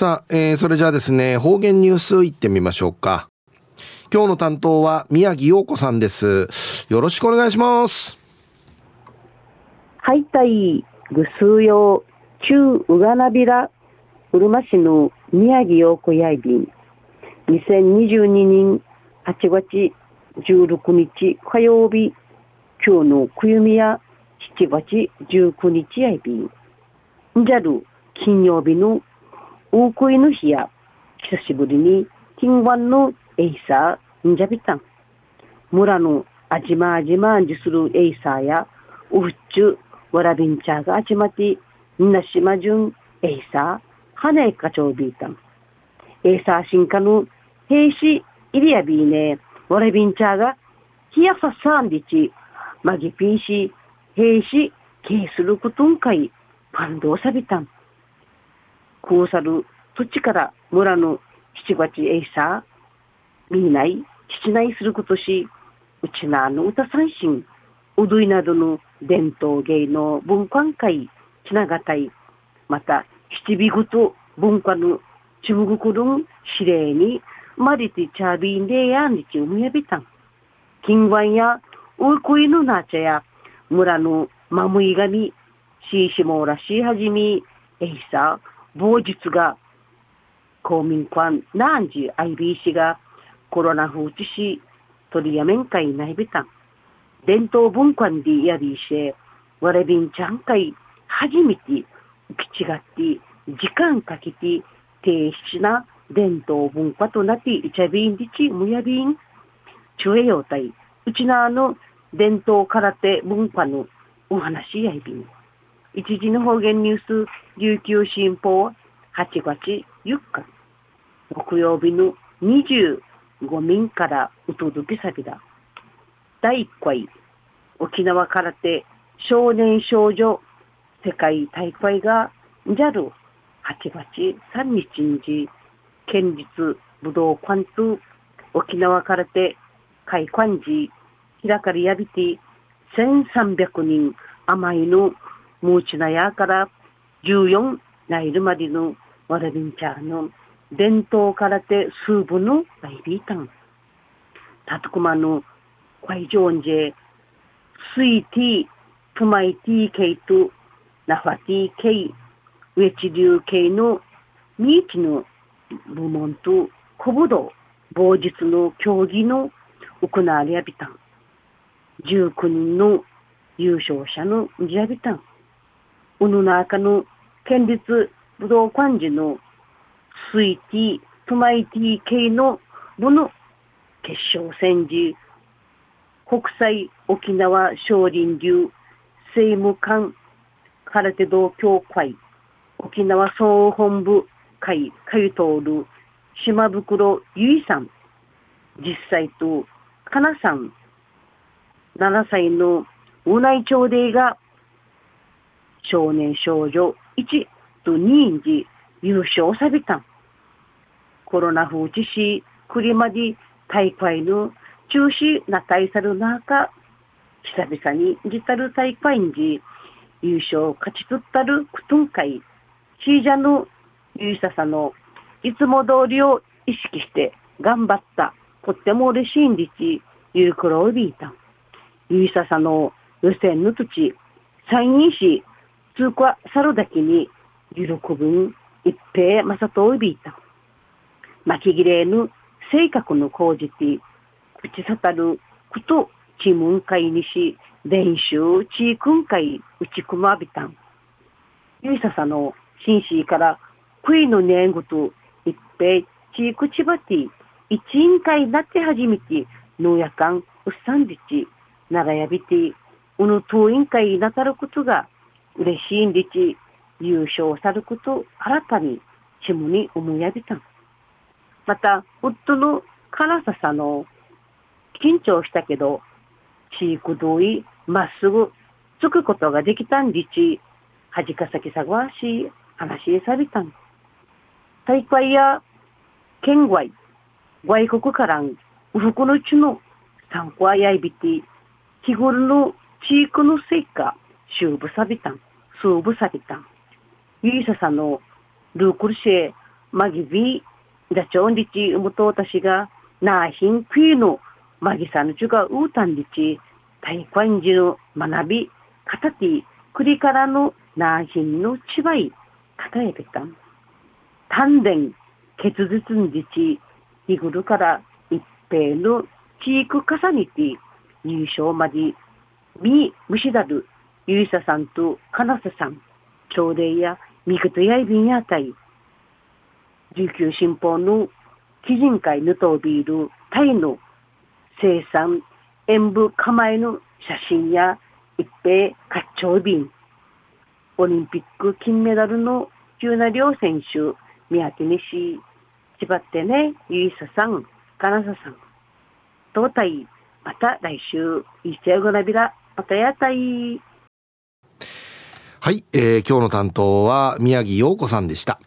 さあ、えー、それじゃあですね、方言ニュースいってみましょうか。今日の担当は宮城陽子さんです。よろしくお願いします。はい、たい、ぐすうよう、中ううがなびら、うるま市の宮城陽子やいびん。2022年8月16日火曜日、今日のくゆみや7月19日やいびん。じゃる金曜日のウークイの日や、久しぶりに、金湾のエイサー、ンジャビタン。村のあじまあじまんじするエイサーや、ウフチュ、わらびんちゃがあちまて、んなしまじゅん、エイサー、はねかちょうびいたん。エイサー進化の兵士、イリアビーネ、わらびんちゃが、ひやささんりち、まぎぴーし、兵士、けいすることんかい、パンドーサビタン。こうさる土地から村の七月エイサー、みない、七内することし、うちなの歌三振、うどいなどの伝統芸能文化会、つながたい、また、七尾ごと文化のちむぐくるん、しれいに、まりてちゃびんでやんにちうむやびたん。金湾や、ういこいのなちゃや、村のまむいがみ、しいしもらしはじみ、えいさ、某日が公民館何時 IB がコロナ風致し取りやめんかいないべたん。伝統文化でやりし、われびんちゃんかい初めてきちがって時間かけて低質な伝統文化となっていちゃびんりちむやびん。ちゅえようたい。うちなあの伝統空手文化のお話やいびん。一時の方言ニュース、琉球新報8月4日、木曜日の25民からお届けさびだ。第1回、沖縄空手少年少女世界大会が JAL8 月3日に県立武道館と沖縄空手会館時開かれやびて1300人甘いのムーチナヤから14ナイルまでのワラビンチャーの伝統空手数部の大ビータン。タトクマの会場んじスイティ、トマイティケイとナファティケイ、ウェチリュウケイのミーチの部門と小武道、某日の競技の行われやびたん。19人の優勝者のジャビタン。うぬなかの県立武道館時のスイティ、トマイティ系の部の決勝戦時、国際沖縄少林流政務官空手道協会沖縄総本部会会通る島袋ゆいさん、実際とかなさん、7歳のうない町でが少年少女1と2時優勝さびたん。コロナ風致し、くりまで大会の中止な対さる中、久々に自たる大会に優勝勝ち取ったるくとんかい、シージャのゆいささのいつも通りを意識して頑張った、とっても嬉しいんでち、ゆうくろをびいたん。ゆいささの予選の土地、山陰市通過さるだけに、喜ぶん、一平まさといびいた。巻き切れぬ性格の講じて、口さたること、ちむんかいにし、練習、ちいくんかい、うちくまびたん。ゆいささの、紳士から、くいのねんごと、一平、ちいくちばて、一員会なって初めて、のやかん、うっさんりち、ならやびて、うぬ当委員会なたることが、嬉しいんでち、優勝さること、新たに、ちむに思いやびたん。また、夫の辛ささの、緊張したけど、地域同意、まっすぐ、つくことができたんでち、はじかさきさがわし、話しさびたん。大会や、県外、外国からん、うふくのちの参考やいびて、日頃の地域の成果、しゅうぶ。さびたん。ゆいささのルークルシェ、マギビ、ダチョンリチ、ウムトータシが、ナーヒンクイのマギサヌチュがウータンリチ、タイカンジの学び、カタティ、クリからのナーヒンのチバイ、カタエベタン。丹田、血絶んじち、イグルから一平のチークカサニティ、優勝まで、ミ・ムシダル、ユイサさんとカナセさん、朝礼やミクトやいびんやたい、琉球新報の基人会ヌトービール、タイの生産、演舞構えの写真や一平活長便、オリンピック金メダルの急な両選手、宮城西、千葉ってね、ゆいささん、かなささん、東大、また来週、いっちゃうごなびら、またやたい。はい、えー、今日の担当は宮城洋子さんでした。